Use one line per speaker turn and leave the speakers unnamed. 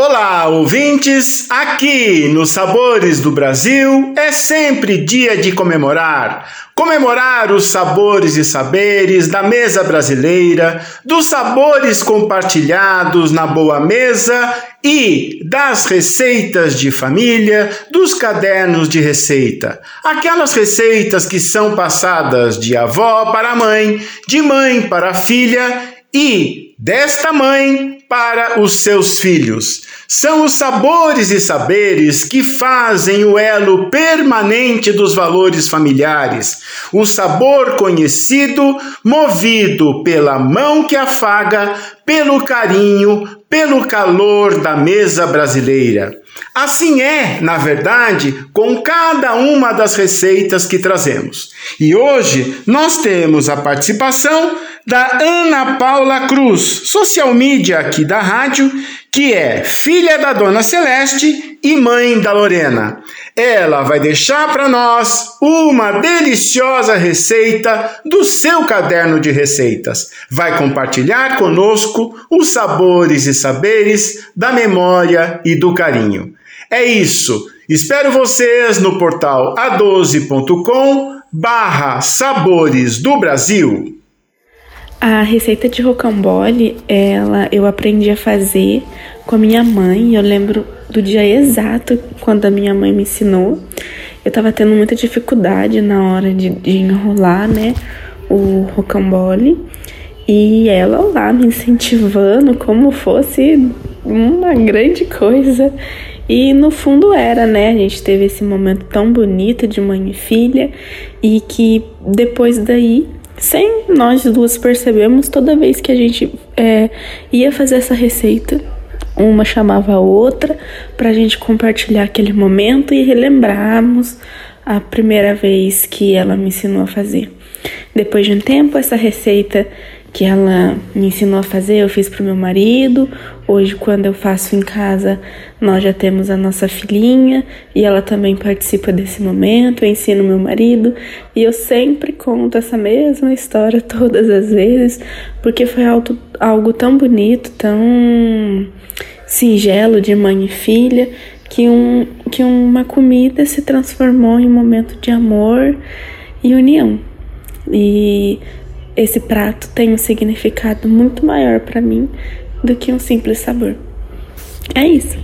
Olá, ouvintes! Aqui nos Sabores do Brasil é sempre dia de comemorar. Comemorar os sabores e saberes da mesa brasileira, dos sabores compartilhados na boa mesa e das receitas de família, dos cadernos de receita. Aquelas receitas que são passadas de avó para mãe, de mãe para filha e desta mãe para os seus filhos. São os sabores e saberes que fazem o elo permanente dos valores familiares, o sabor conhecido, movido pela mão que afaga, pelo carinho, pelo calor da mesa brasileira. Assim é, na verdade, com cada uma das receitas que trazemos. E hoje nós temos a participação da Ana Paula Cruz, social media aqui da rádio, que é filha da Dona Celeste e mãe da Lorena. Ela vai deixar para nós uma deliciosa receita do seu caderno de receitas. Vai compartilhar conosco os sabores e saberes da memória e do carinho. É isso. Espero vocês no portal a12.com barra Sabores do Brasil.
A receita de rocambole, ela eu aprendi a fazer com a minha mãe. Eu lembro do dia exato quando a minha mãe me ensinou. Eu tava tendo muita dificuldade na hora de, de enrolar, né, o rocambole. E ela lá me incentivando como fosse uma grande coisa. E no fundo era, né? A gente teve esse momento tão bonito de mãe e filha e que depois daí, sem nós duas percebemos, toda vez que a gente é, ia fazer essa receita, uma chamava a outra para a gente compartilhar aquele momento e relembrarmos a primeira vez que ela me ensinou a fazer. Depois de um tempo, essa receita que ela me ensinou a fazer, eu fiz para o meu marido. Hoje, quando eu faço em casa, nós já temos a nossa filhinha e ela também participa desse momento. Eu ensino meu marido e eu sempre conto essa mesma história todas as vezes, porque foi algo, algo tão bonito, tão singelo de mãe e filha, que, um, que uma comida se transformou em um momento de amor e união. E esse prato tem um significado muito maior para mim do que um simples sabor. É isso.